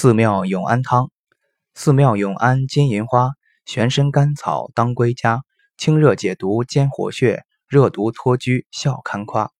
寺庙永安汤，寺庙永安金银花，玄参甘草当归加，清热解毒，兼活血，热毒脱居，效堪夸。